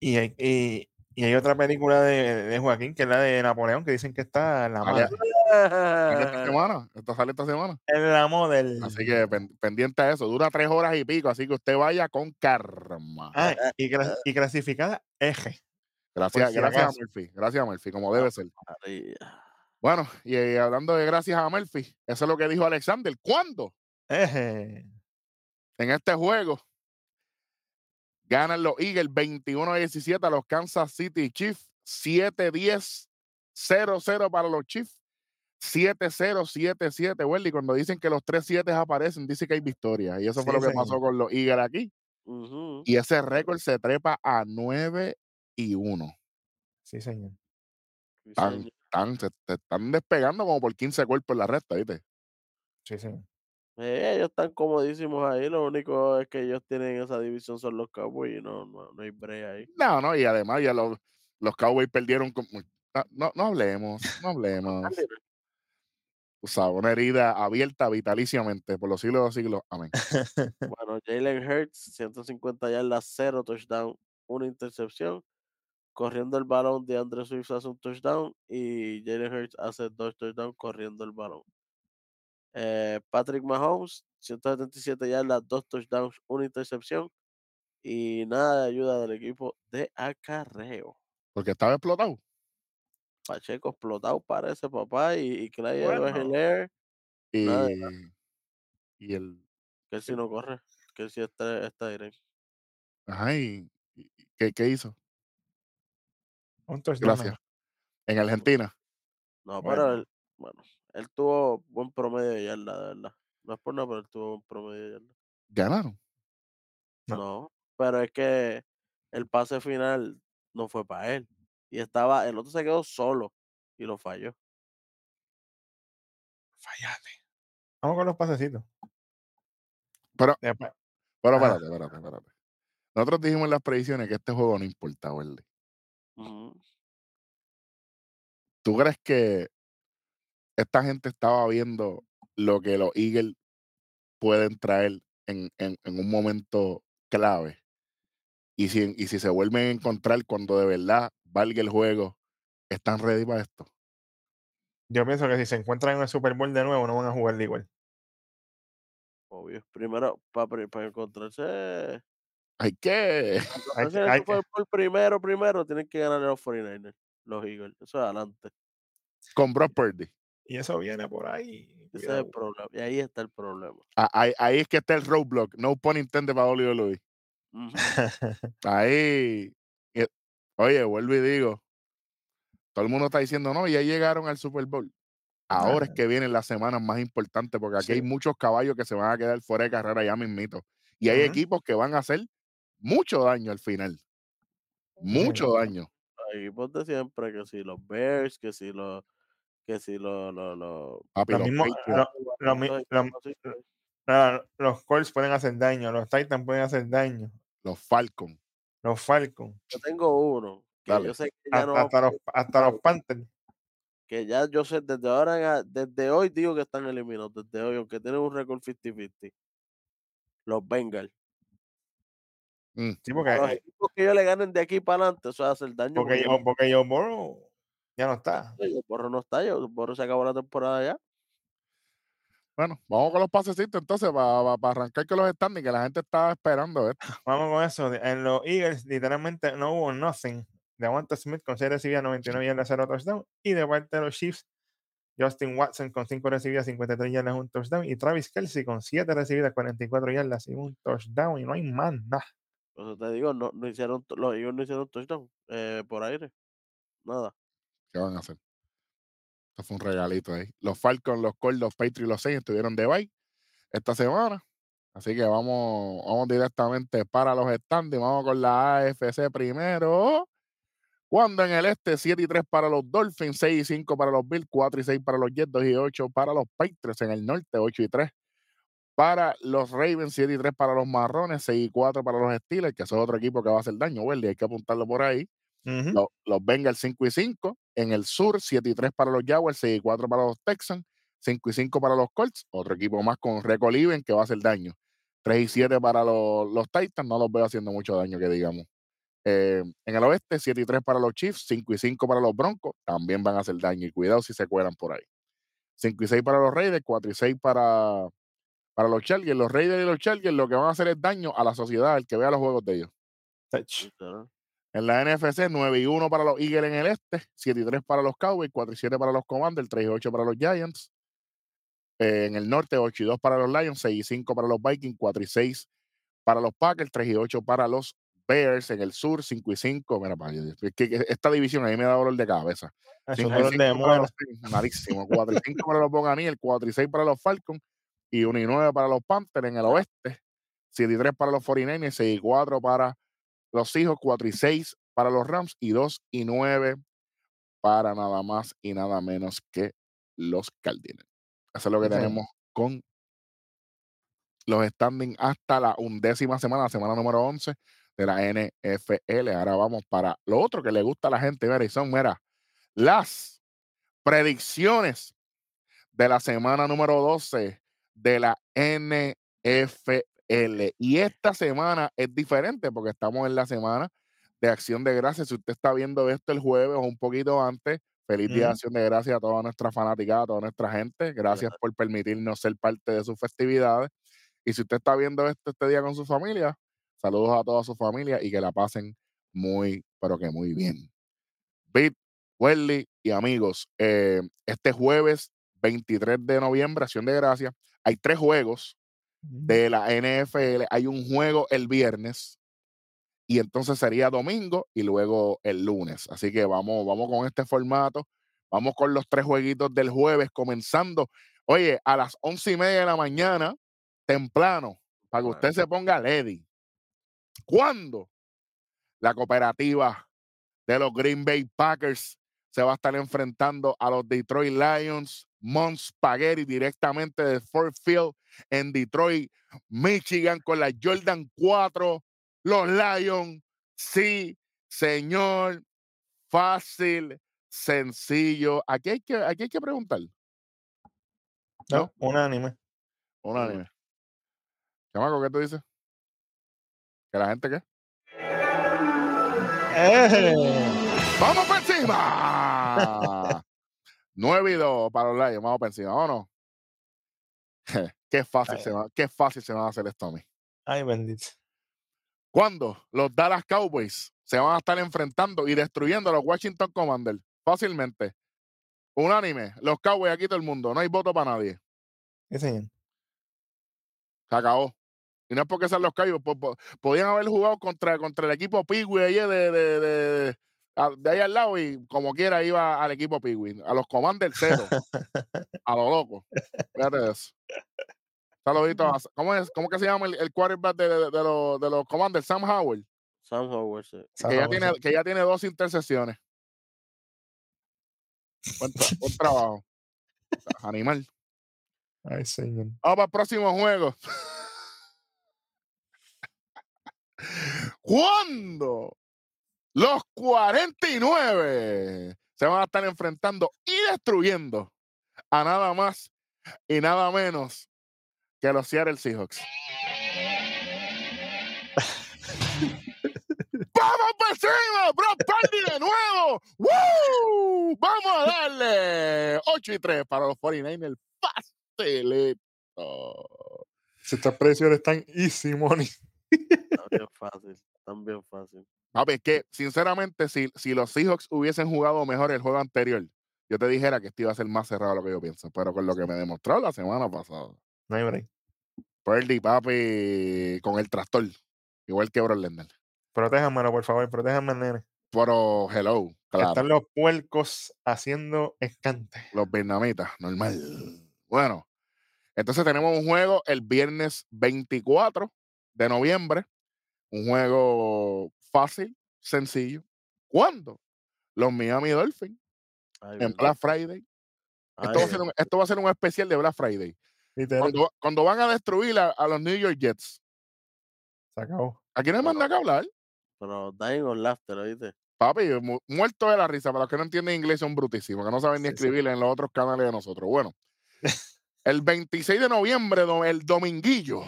Y hay, y, y hay otra película de, de Joaquín, que es la de Napoleón, que dicen que está la Sale- madre. esta semana. Esta sale esta semana. Es la model. Así que pen- pendiente a eso. Dura tres horas y pico. Así que usted vaya con karma. Ah, y, clas- y clasificada eje. Gracias, si gracias a. Murphy. Gracias a Murphy, como debe ser. Bueno, y hablando de gracias a Murphy, eso es lo que dijo Alexander. ¿Cuándo? Eje. En este juego ganan los Eagles 21 a 17 a los Kansas City Chiefs. 7-10, 0-0 para los Chiefs. 7-0, 7-7. Welly, cuando dicen que los 3-7 aparecen, dice que hay victoria. Y eso fue Sí, lo que señor. pasó con los Eagles aquí. Ujú. Y ese récord se trepa a 9 y 1. Sí, señor. Sí, Están, señor. están, se, se están despegando como por 15 cuerpos en la recta, ¿viste? Sí, señor. Eh, ellos están comodísimos ahí, lo único es que ellos tienen esa división son los Cowboys y no, no, no hay break ahí. No, no, y además ya los, los Cowboys perdieron No, no hablemos, no hablemos. O sea, una herida abierta vitaliciamente por los siglos de los siglos. Amén. Bueno, Jalen Hurts, 150 yardas, 0 touchdown, una intercepción. Corriendo el balón, de Andre Swift hace un touchdown y Jalen Hurts hace dos touchdowns corriendo el balón. Eh, Patrick Mahomes, 177 yardas, dos touchdowns, una intercepción y nada de ayuda del equipo de acarreo. Porque estaba explotado. Pacheco explotado parece papá y, y Clyde Bueno. Y, Nada y el... que sí no corre, que sí está, está directo. Ajá, y, y- ¿qué, ¿qué hizo? Un touchdown. Gracias. En Argentina. No, Bueno. pero bueno, él tuvo buen promedio de yarda, de verdad. No es por nada, pero él tuvo buen promedio de yarda. Ganaron. No. No, pero es que el pase final no fue para él. Y estaba, el otro se quedó solo y lo falló. Fallate. Vamos con los pasecitos. Pero- Después- Pero espérate, espérate, espérate. Nosotros dijimos en las predicciones que este juego no importaba, ¿verdad? ¿Tú crees que esta gente estaba viendo lo que los Eagles pueden traer en, en- en un momento clave? Y si, y si se vuelven a encontrar cuando de verdad valga el juego, ¿están ready para esto? Yo pienso que si se encuentran en el Super Bowl de nuevo, no van a jugar de igual. Obvio. Primero, para encontrarse, Hay que. Hay que- hay Super Bowl primero, primero, tienen que ganar los 49ers, los Eagles. Eso es adelante. Con Brock Purdy. Y eso viene por ahí. Ese es el problema. Y ahí está el problema. Ah, Ahí, ahí es que está el roadblock. No pun intended para WWE. Ujú. Ahí. y- Oye, vuelvo y digo. Todo el mundo está diciendo, no, ya llegaron al Super Bowl. Ahora es que vienen las semanas más importantes, porque aquí hay muchos caballos que se van a quedar fuera de carrera ya mismito. Y hay equipos que van a hacer mucho daño al final. Mucho daño. Los equipos de siempre, que si los Bears, que si los, que si los, los, los, Papi, Lo los lo los lo- equipos así, pues, Ah, los Colts pueden hacer daño, los Titans pueden hacer daño, los Falcons. los Falcons, Yo tengo uno que yo sé que ya hasta, no, hasta los, hasta los Panthers. que ya yo sé desde ahora, desde hoy digo que están eliminados, desde hoy, aunque tienen un récord 50-50. Los Bengals. Mm, Sí, porque, los equipos que ellos le ganen de aquí para adelante, eso va a hacer daño. porque, porque yo, porque Joe Burrow ya no está. Joe Burrow no está, Joe Burrow se acabó la temporada ya. Bueno, vamos con los pasecitos entonces para arrancar con los standings, que la gente estaba esperando esto. Vamos con eso. En los Eagles, literalmente no hubo nothing. De Wanta Smith con 6 recibidas, 99 yardas, 0 touchdown. Y de parte de los Chiefs, Justin Watson con 5 recibidas, 53 yardas, un touchdown. Y Travis Kelsey con 7 recibidas, 44 yardas y un touchdown. Y no hay más nada. Por eso te digo, no, no hicieron, los Eagles no hicieron touchdown eh, por aire. Nada. ¿Qué van a hacer? Esto fue un regalito ahí. Los Falcons, los Colts, los Patriots y los Saints estuvieron de bye esta semana. Así que vamos, vamos directamente para los standings. Vamos con la AFC primero. Cuando en el este 7 y 3 para los Dolphins, 6 y 5 para los Bills, 4 y 6 para los Jets, 2 y 8 para los Patriots en el norte, 8 y 3 para los Ravens, 7 y 3 para los Marrones, 6 y 4 para los Steelers, que eso es otro equipo que va a hacer daño, Welly, hay que apuntarlo por ahí. Ujú. Los, los Bengals 5 y 5. En el sur, 7 y 3 para los Jaguars, 6 y 4 para los Texans, 5 y 5 para los Colts. Otro equipo más con récord even que va a hacer daño. 3 y 7 para los, los Titans, no los veo haciendo mucho daño, que digamos. Eh, en el oeste, 7 y 3 para los Chiefs, 5 y 5 para los Broncos, también van a hacer daño. Y cuidado si se cuelan por ahí. 5 y 6 para los Raiders, 4 y 6 para, para los Chargers. Los Raiders y los Chargers lo que van a hacer es daño a la sociedad, el que vea los juegos de ellos. Touch. En la NFC, 9 y 1 para los Eagles en el este, 7 y 3 para los Cowboys, 4 y 7 para los Commanders, 3 y 8 para los Giants. Eh, en el norte, 8 y 2 para los Lions, 6 y 5 para los Vikings, 4 y 6 para los Packers, 3 y 8 para los Bears. En el sur, 5 y 5. Mira, es que esta división ahí me da dolor de cabeza. Es 5 un dolor 5 de muela. los Saints, malísimo. 4 y 5 para los Buccaneers, 4 y 6 para los Falcons y 1 y 9 para los Panthers en el oeste. 7 y 3 para los 49ers, 6 y 4 para los Hijos, 4 y 6 para los Rams y 2 y 9 para nada más y nada menos que los Cardinals. Eso es lo que tenemos con los standings hasta la undécima semana, semana número 11 de la NFL. Ahora vamos para lo otro que le gusta a la gente, mira, y son, mira, las predicciones de la semana número 12 de la NFL. Y esta semana es diferente porque estamos en la semana de Acción de Gracias. Si usted está viendo esto el jueves o un poquito antes, feliz día de Acción de Gracias a toda nuestra fanaticada, a toda nuestra gente. Gracias por permitirnos ser parte de sus festividades. Y si usted está viendo esto este día con su familia, saludos a toda su familia y que la pasen muy, pero que muy bien. Bit, Welly y amigos, eh, este jueves 23 de noviembre, Acción de Gracias, hay tres juegos de la NFL. Hay un juego el viernes y entonces sería domingo y luego el lunes. Así que vamos, vamos con este formato. Vamos con los tres jueguitos del jueves, comenzando, oye, a las once y media de la mañana, temprano, para que usted se ponga lady. ¿Cuándo? La cooperativa de los Green Bay Packers se va a estar enfrentando a los Detroit Lions, Mons Spaghetti directamente de Fort Field en Detroit, Michigan con la Jordan 4, los Lions. Sí, señor, fácil, sencillo. Aquí hay que, aquí hay que preguntar. No, unánime. Unánime. Chamaco, ¿qué tú dices? ¿Que la gente qué? ¡Eh! ¡Vamos por encima! 9 y 2 para los Lions, vamos por encima, ¿o no? qué fácil, se va, qué fácil se va a hacer esto a mí. Ay, bendito. ¿Cuándo los Dallas Cowboys se van a estar enfrentando y destruyendo a los Washington Commanders? Fácilmente. Unánime. Los Cowboys aquí todo el mundo. No hay voto para nadie. ¿Qué señor? Se acabó. Y no es porque sean los Cowboys. podían haber jugado contra, contra el equipo Pigui de, de, de, de ahí al lado y como quiera iba al equipo Pigui. A los Commanders cero. a lo loco. Fíjate eso. Saluditos. ¿Cómo es? ¿Cómo que se llama el, el quarterback de, de, de, los, de los Commanders? Sam Howard. Sam Howard, sí. Que, ya tiene, que ya tiene dos intercesiones. Buen, tra buen trabajo. Animal. Ay, señor. Vamos para el próximo juego. ¿Cuándo? Los 49 se van a estar enfrentando y destruyendo a nada más y nada menos que los Seattle Seahawks. ¡Vamos para encima! ¡Brock Party de nuevo! ¡Woo! ¡Vamos a darle! 8 y 3 para los 49ers. Facilito. Estas presiones están easy money. Está bien fácil. Están bien fácil. A ver, que sinceramente, si, si los Seahawks hubiesen jugado mejor el juego anterior, yo te dijera que esto iba a ser más cerrado de lo que yo pienso. Pero con lo que me demostró la semana pasada. No hay break. Purdy, papi, con el tractor. Igual que Bro Lender. Protéjanmelo, por favor, protéjanme, nene. Pero, hello, claro. Están los puercos haciendo escante. Los vietnamitas, normal. Bueno, entonces tenemos un juego el viernes 24 de noviembre. Un juego fácil, sencillo. ¿Cuándo? Los Miami Dolphins Ay, en Black Friday. Esto va, a ser un, esto va a ser un especial de Black Friday. Cuando, cuando van a destruir a, a los New York Jets. se acabó. ¿A quién les manda que hablar? Pero dying on laughter, ¿oíste? Papi, mu- muerto de la risa. Para los que no entienden inglés son brutísimos, que no saben ni Sí, sí. escribir en los otros canales de nosotros. Bueno, el 26 de noviembre, el dominguillo.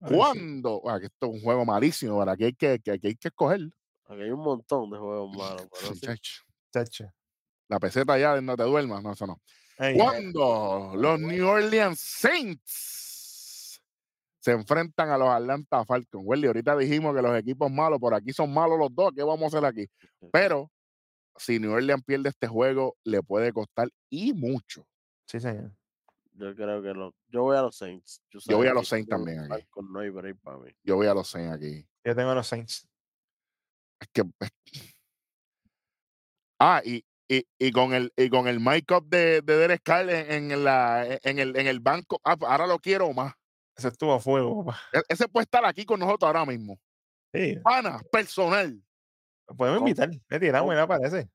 Sí. ¿Cuándo? Ah, que esto es un juego malísimo, para que hay que, que, que hay que escoger. Aquí hay un montón de juegos malos. Muchacho. Chacho. La peseta ya de no te duermas, no, eso no. Ay, Cuando los New Orleans Saints se enfrentan a los Atlanta Falcons. Welly, ahorita dijimos que los equipos malos, por aquí son malos los dos, ¿qué vamos a hacer aquí? Pero si New Orleans pierde este juego, le puede costar y mucho. Sí, señor. Yo creo que los. Yo voy a los Saints. Yo voy a los Saints con también aquí. Falcons No hay break para mí. Yo voy a los Saints aquí. Yo tengo a los Saints. Es que. es- Ah, y, y, y con el y con el mic up de, de Derek Carr en, en la, en, el, en el banco. Ah, ahora lo quiero más. Ese estuvo a fuego, papá. E- Ese puede estar aquí con nosotros ahora mismo. Sí, Pana, personal. lo podemos ¿Cómo? invitar. Me tiramos, me aparece.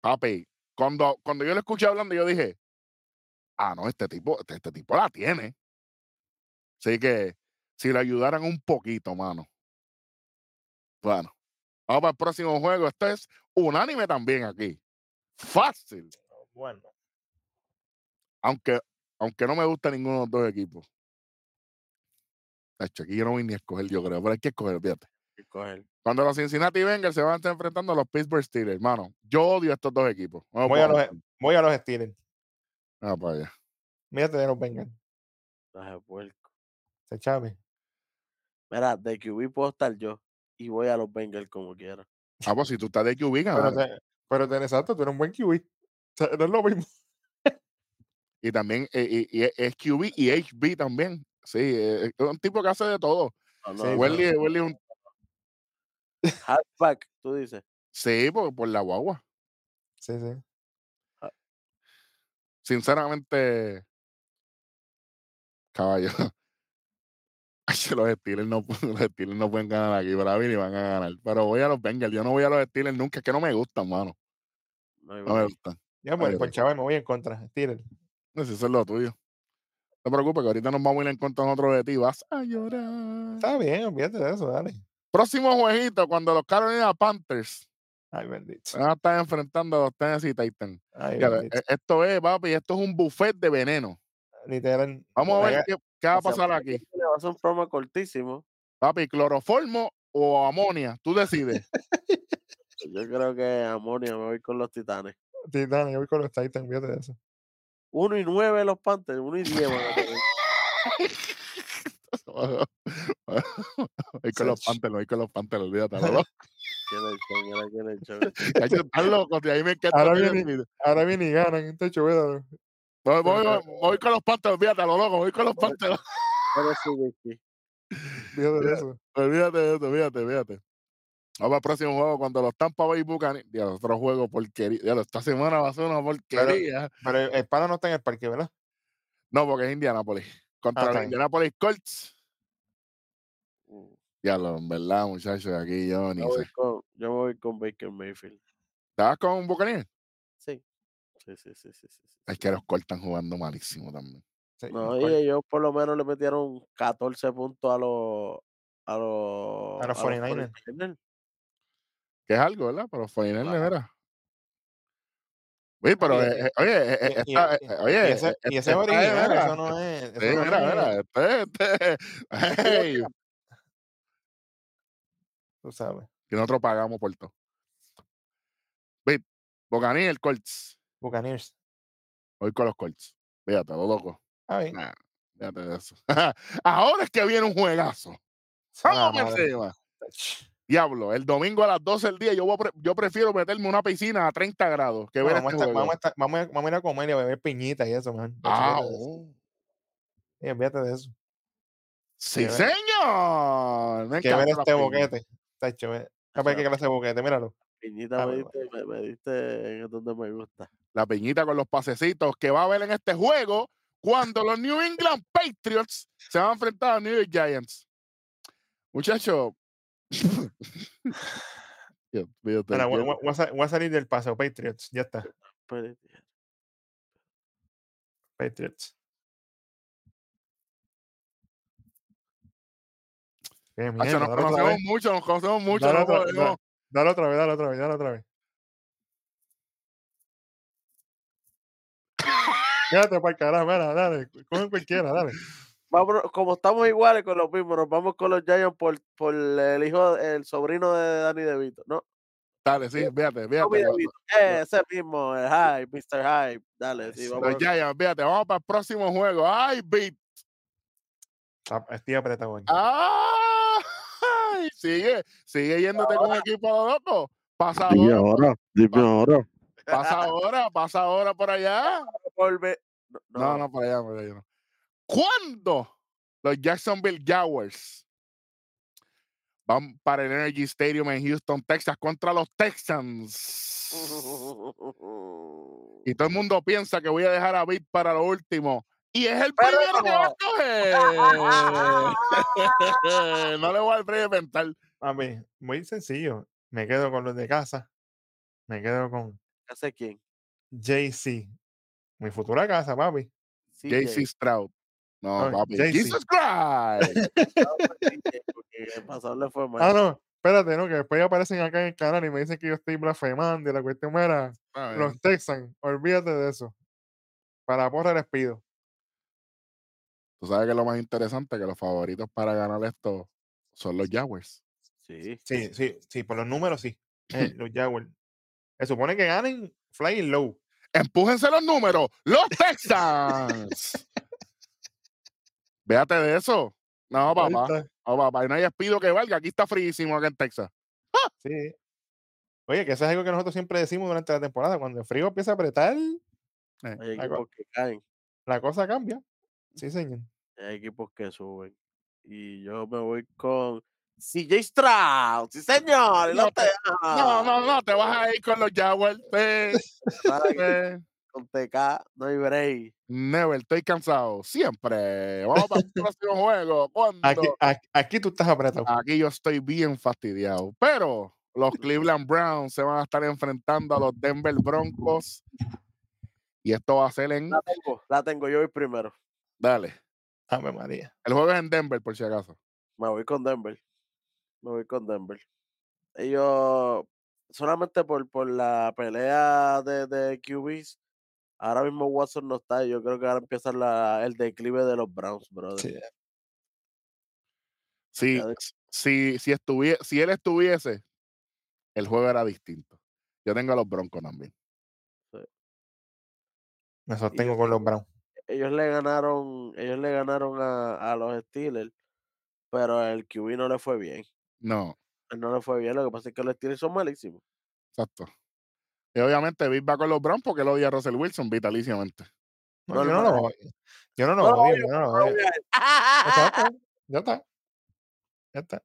Papi, cuando, cuando yo lo escuché hablando, yo dije, ah, no, este tipo, este, este tipo la tiene. Así que si le ayudaran un poquito, mano. Bueno, vamos para el próximo juego. Esto es unánime también aquí. Fácil. Bueno. Aunque, aunque no me gusta ninguno de los dos equipos. Aquí yo no voy ni a escoger, yo creo, pero hay que escoger, fíjate. Escoger. Cuando los Cincinnati Bengals se van a estar enfrentando a los Pittsburgh Steelers, hermano. Yo odio a estos dos equipos. No Voy a los, hacer. voy a los Steelers. Ah, para allá. Mírate de los Bengals. Traje puerco. Se chave. Mira, de QB puedo estar yo y voy a los Bengals como quiera. Ah, pues si tú estás de QB, Pero, gana. te, pero te, exacto, tú eres un buen QB. O sea, no es lo mismo. Y también eh, y, y es QB y HB también. Sí, eh, es un tipo que hace de todo. No, no, Sí, no. Welly, Welly es un. Halfback, tú dices. Sí, por, por la guagua. Sí, sí. Sinceramente, caballo. Los Steelers no, los Steelers no pueden ganar aquí, para mí ni van a ganar. Pero voy a los Bengals. Yo no voy a los Steelers nunca, es que no me gustan, mano. No me gustan. Ya, pues, Ay, pues ay. chaval, me voy en contra. Steelers. No si eso es lo tuyo. No te preocupes, que ahorita nos vamos a ir en contra nosotros de ti. Vas a llorar. Está bien, olvídate de eso, dale. Próximo jueguito, cuando los Carolina Panthers Ay, bendito. se van a estar enfrentando a los Tennessee Titans. Ay, esto es, papi, esto es un buffet de veneno. Literal. Vamos a ver qué, qué va a pasar aquí. Le va a hacer un promo cortísimo. Papi, cloroformo o amonia, tú decides. Yo creo que Amonia me voy con los Titanes. Titán, yo voy con los Titans, de eso. 1 y 9 los Panthers, 1 y 10 van a tener. voy con los. Panthers, voy con los Panthers, olvídate. lo loco. Locos, de ahí me encanta. Ahora viene-. Ahora viene y ganan. Este. Voy, voy, voy, voy con los Panthers, olvídate, lo loco, voy con los. Pero sí, Vicky. Olvídate de eso. Olvídate de esto, olvídate, olvídate. Vamos al próximo juego cuando los Tampa Bay Buccaneers. Ya, otro juego porquería. Ya, esta semana va a ser una porquería. Pero el pana no está en el parque, ¿verdad? No, porque es Indianapolis. Contra Ah, los. Indianapolis Colts. Mm, Ya lo, en verdad, muchachos, aquí yo ni Yo voy sé. con, yo voy con Baker Mayfield. ¿Te vas con Buccaneers? Sí. Sí, sí, sí, sí, sí, Es que los están jugando malísimo también. Sí, No, y ellos por lo menos le metieron 14 puntos a los a los A los 49ers. 49ers. Que es algo, ¿verdad? Pero fue en Claro. era. Oye, pero, y- eh, eh, oye, eh, eh, eh, oye, y ese, eh, y ese esta es original, eso no es. Eso Sí, no mira, es- mira, este, este, hey, Tú sabes. que nosotros pagamos por todo. Ve, Buccaneers, Colts. Buccaneers. Voy con los Colts. Fíjate, lo loco. Bien. Nah, fíjate de eso. Ahora es que viene un juegazo. Ah. Diablo, el domingo a las 12 del día yo, voy a pre- yo prefiero meterme en una piscina a 30 grados que No, ver vamos, a este vamos, a vamos, a, vamos a ir a comer y a beber piñita y eso, man. Ah, eso. oh. Olvídate de eso. sí, señor. Me Que ver este boquete. Tacho, ve. A ver qué clase de boquete, míralo. Piñita Ah, me diste, me, me diste donde me gusta. La piñita con los pasecitos que va a haber en este juego cuando los New England Patriots se van a enfrentar a los New York Giants. Te Mira, voy, a voy a salir del paso, Patriots. Ya está. Patriots. Qué Hacho, nos conocemos mucho, nos conocemos mucho. Dale no otra- podemos- Dale otra vez, dale otra vez, dale otra vez. Quédate para el carajo, mira, dale. Coge cualquiera, dale. vámonos, como estamos iguales con los mismos, nos vamos con los Giants por, por el hijo, el sobrino de Danny DeVito. No, Dale, sí, fíjate, Tommy fíjate. lo- DeVito. Eh, ese mismo, el Hype, Mr. Hype. Dale, sí, vamos. Los Giants, fíjate, vamos para el próximo juego. ¡Ay, beat! Ah, Estoy apretado aquí. Sigue, sigue yéndote con el equipo loco. Pasa Dime ahora, dime ahora. pasa ahora, pasa ahora por allá. Volve- No, No, no, por allá, por allá. no. ¿Cuándo los Jacksonville Jaguars van para el Energy Stadium en Houston, Texas, contra los Texans? Y todo el mundo piensa que voy a dejar a Beat para lo último. Y es el Pero primero que va a no. coger. no le voy a inventar. A mí, muy sencillo. Me quedo con los de casa. Me quedo con ¿Qué sé quién? JC. Mi futura casa, papi. CJ. JC Stroud. No, Ah, papi. Jay-Z. Jesus Christ. Porque el pasado le fue mal. Ah, no, espérate, ¿no? Que después aparecen acá en el canal y me dicen que yo estoy blasfemando y la cuestión era los Texans, olvídate de eso. Para porra les pido. Tú sabes que lo más interesante que los favoritos para ganar esto son los Jaguars. Sí. Sí, sí, sí, por los números sí. Eh, los Jaguars. Se supone que ganen flying low. Empújense los números. Los Texans. Véate de eso. No, papá. No, papá. Y no hay despido que valga. Aquí está fríísimo acá en Texas. Sí. Oye, que eso es algo que nosotros siempre decimos durante la temporada. Cuando el frío empieza a apretar, la, que caen, la cosa cambia. Sí, señor. hay equipos que suben. Y yo me voy con CJ Stroud. Sí, señor. No te- No, no, no. Te vas a ir con los Jaguars. Sí, que sí. Con TK no hay break. Never. Estoy cansado. Siempre. Vamos para el próximo juego. Aquí, aquí, aquí tú estás apretado. Aquí yo estoy bien fastidiado. Pero los Cleveland Browns se van a estar enfrentando a los Denver Broncos. Y esto va a ser en. La tengo, la tengo. Yo voy primero. Dale. Ave María. El juego es en Denver, por si acaso. Me voy con Denver. Me voy con Denver. Ellos, solamente por, por la pelea de, de QBs, ahora mismo Watson no está. Yo creo que ahora empieza la, el declive de los Browns, brother. Sí. Si, Ya de- si, si, si él estuviese, el juego era distinto. Yo tengo a los Broncos también. Me sostengo con los Browns. Ellos le ganaron, ellos le ganaron a, a los Steelers, pero el QB no le fue bien. No, No le fue bien. Lo que pasa es que los Steelers son malísimos. exacto. Y obviamente Bill va con los Browns porque él odia a Russell Wilson vitalísimamente. No, yo no, lo odio. Yo no lo No lo odio. Yo no lo lo odio. voy. Ya está. Ya está.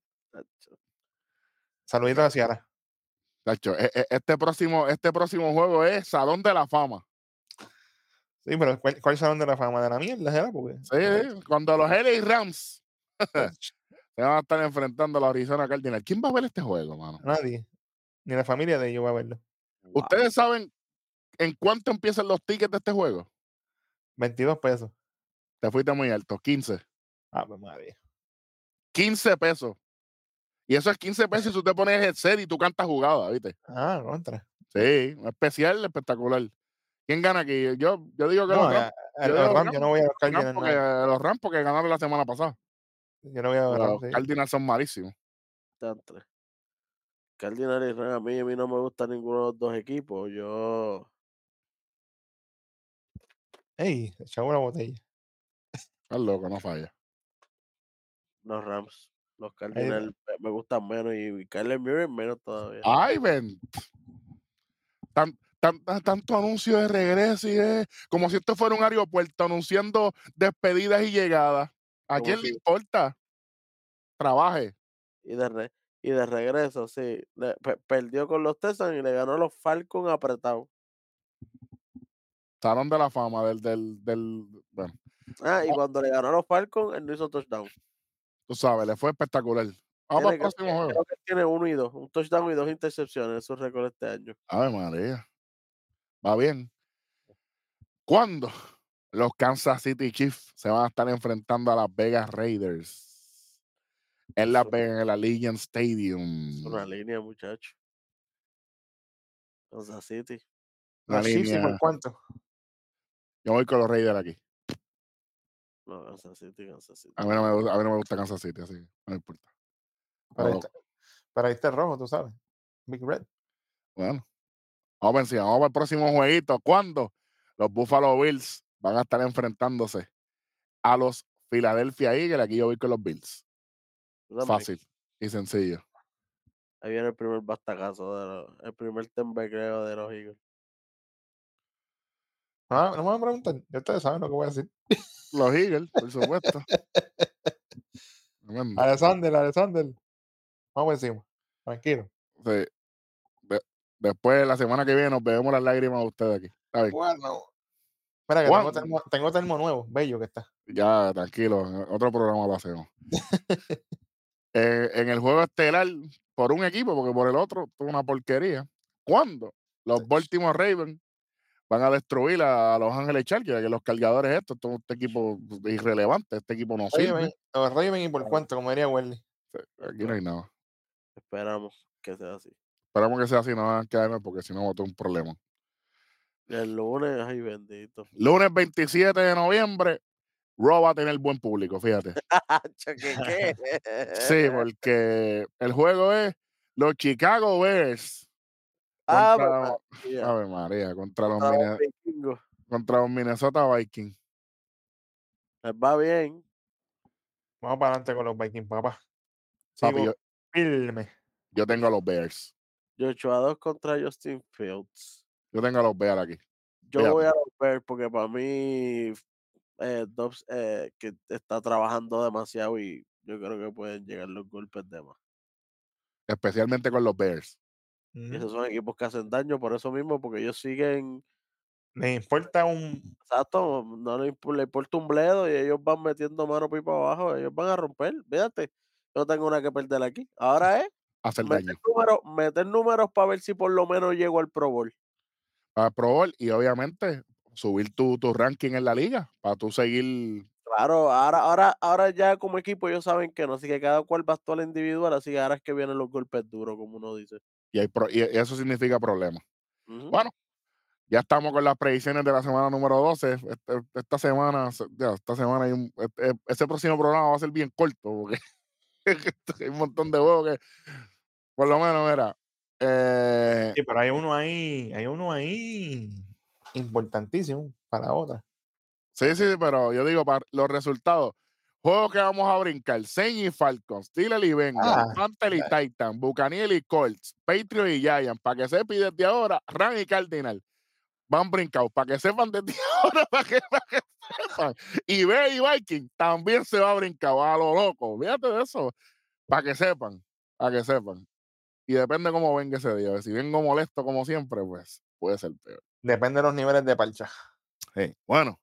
Saluditos a Ciara. E- e- este próximo, este próximo juego es Salón de la Fama. Sí, pero ¿cuál, cuál salón de la fama de la mierda era? Porque Sí, sí, Cuando los LA Rams se van a estar enfrentando a la Arizona Cardinals. ¿Quién va a ver este juego, mano? nadie, ni la familia de ellos va a verlo. Wow. ¿Ustedes saben en cuánto empiezan los tickets de este juego? 22 pesos. Te fuiste muy alto, 15. Ah, pues madre. 15 pesos. Y eso es 15 pesos y tú te pones el set y tú cantas jugada, ¿viste? Ah, contra. Sí, un especial, espectacular. ¿Quién gana aquí? Yo, yo digo que No, los yo Ram, Rams, yo no voy a los Cardinals. porque, no. los Rams porque ganaron la semana pasada. Yo no voy a los Los sí. Cardinals son malísimos. Tantre. Cardinals y Rams, a mí, a mí no me gusta ninguno de los dos equipos. Yo, Ey, echaba una botella. Estás loco, no falla. los Rams, los Cardinals me- me gustan menos y Kyler Murray menos todavía. Ay, ven. Tan, tan- tanto anuncio de regreso y de, como si esto fuera un aeropuerto anunciando despedidas y llegadas. ¿A quién le importa? Trabaje. Y de, re- y de regreso, sí. le- pe- perdió con los Texans y le ganó a los Falcons apretados. Salón de la fama del, del, del bueno, Ah, y Oh. cuando le ganó a los Falcons, él no hizo touchdown. tú sabes, le fue espectacular. Vamos al que- próximo juego. Creo que tiene uno y dos, un touchdown y dos intercepciones en su récord este año. Ave María. Va bien. ¿Cuándo? Los Kansas City Chiefs se van a estar enfrentando a las Vegas Raiders. En Las Vegas, en la Legion Stadium. Es una línea, muchacho. Kansas City. Una Los Chiefs, ¿y por cuánto? Yo voy con los Raiders aquí. No, Kansas City, Kansas City. A mí no me, gusta- a mí no me gusta Kansas City, así que no importa. Para ahí, Pero, está, para ahí está el rojo, tú sabes. Big Red. bueno, vamos por encima, vamos al próximo jueguito. ¿Cuándo? Los Buffalo Bills van a estar enfrentándose a los Philadelphia Eagles. Aquí yo voy con los Bills. Fácil y sencillo. Ahí viene el primer bastacazo, de los, el primer temblequeo de los Eagles. Ah, no me van a preguntar. Ya ustedes saben lo que voy a decir. Los Eagles, por supuesto. Alexander, Alexander. Vamos encima. Tranquilo. Sí. De- después, la semana que viene, nos bebemos las lágrimas de ustedes aquí. Está bien. Bueno. Espera, que tengo termo, tengo termo nuevo. Bello que está. Ya, tranquilo, en otro programa lo hacemos. Eh, en el juego estelar, por un equipo, porque por el otro, fue una porquería. ¿Cuándo? Los Baltimore Ravens van a destruir a, los Ángeles Chargers, que los cargadores estos, todo este equipo irrelevante, este equipo no sirve. Los Raven y por cuánto, como diría Welly. Aquí no hay nada. Esperamos que sea así. Esperamos que sea así, no van a quedarme porque si no tener un problema. El lunes, ay bendito. Lunes 27 de noviembre, Raw va a tener buen público, fíjate. ¿Qué, sí, porque el juego es los Chicago Bears. Ah, contra, Ave María, contra los, contra los Minnesota Vikings. Les va bien. Vamos para adelante con los Vikings, papá. Papi, yo, firme. yo tengo a los Bears. Joshua 2 contra Justin Fields. Yo tengo a los Bears aquí. Yo voy a los Bears porque para mí eh, Dobbs eh, que está trabajando demasiado y yo creo que pueden llegar los golpes de más. Especialmente con los Bears. Y esos son equipos que hacen daño por eso mismo, porque ellos siguen. Les importa un. Exacto, no les, importa un bledo y ellos van metiendo mano pipa abajo, ellos van a romper. Fíjate, yo tengo una que perder aquí. Ahora es. Hacer meter daño. Números, meter números para ver si por lo menos llego al Pro Bowl. Para Pro Bowl y obviamente subir tu, tu ranking en la liga para tú seguir. Claro, ahora, ahora, ahora ya como equipo ellos saben que no, así que cada cual va a actuar individual, así que ahora es que vienen los golpes duros, como uno dice. Y, hay y eso significa problema. Bueno, ya estamos con las predicciones de la semana número 12. Este, esta semana, esta semana hay un, este, ese próximo programa va a ser bien corto porque hay un montón de juegos que, por lo menos, era. Eh, sí, pero hay uno ahí, hay uno ahí importantísimo para otra. Sí, sí, pero yo digo, para los resultados, juegos que vamos a brincar, Saints y Falcons, Steelers y Bengals, ah, y Titan, Bucaniel y Colts, Patriot y Giants, para que sepan desde ahora, Ram y Cardinal, van brincados, para que sepan desde ahora, para que, sepan. Y B y Viking también se va a brincar, a lo loco, fíjate de eso, para que sepan, para que sepan. Y depende cómo venga ese día. Si vengo molesto como siempre, pues puede ser peor. Depende de los niveles de parcha. Sí. Bueno,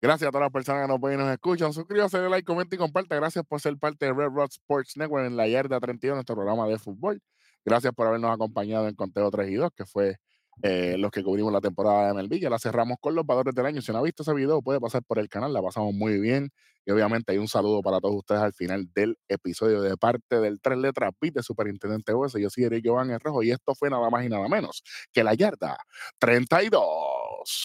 gracias a todas las personas que nos ven y nos escuchan. Suscríbase, dale like, comenta y comparte. Gracias por ser parte de Red Rod Sports Network en la Yarda 32, nuestro programa de fútbol. Gracias por habernos acompañado en Conteo 3 y 2, que fue eh, los que cubrimos la temporada de MLB. Ya la cerramos con los valores del año. Si no ha visto ese video, puede pasar por el canal. La pasamos muy bien. Y obviamente hay un saludo para todos ustedes al final del episodio de parte del Tres Letras Beat de Superintendente OS. Yo soy Eric Giovanni Rojo y esto fue nada más y nada menos que la yarda 32.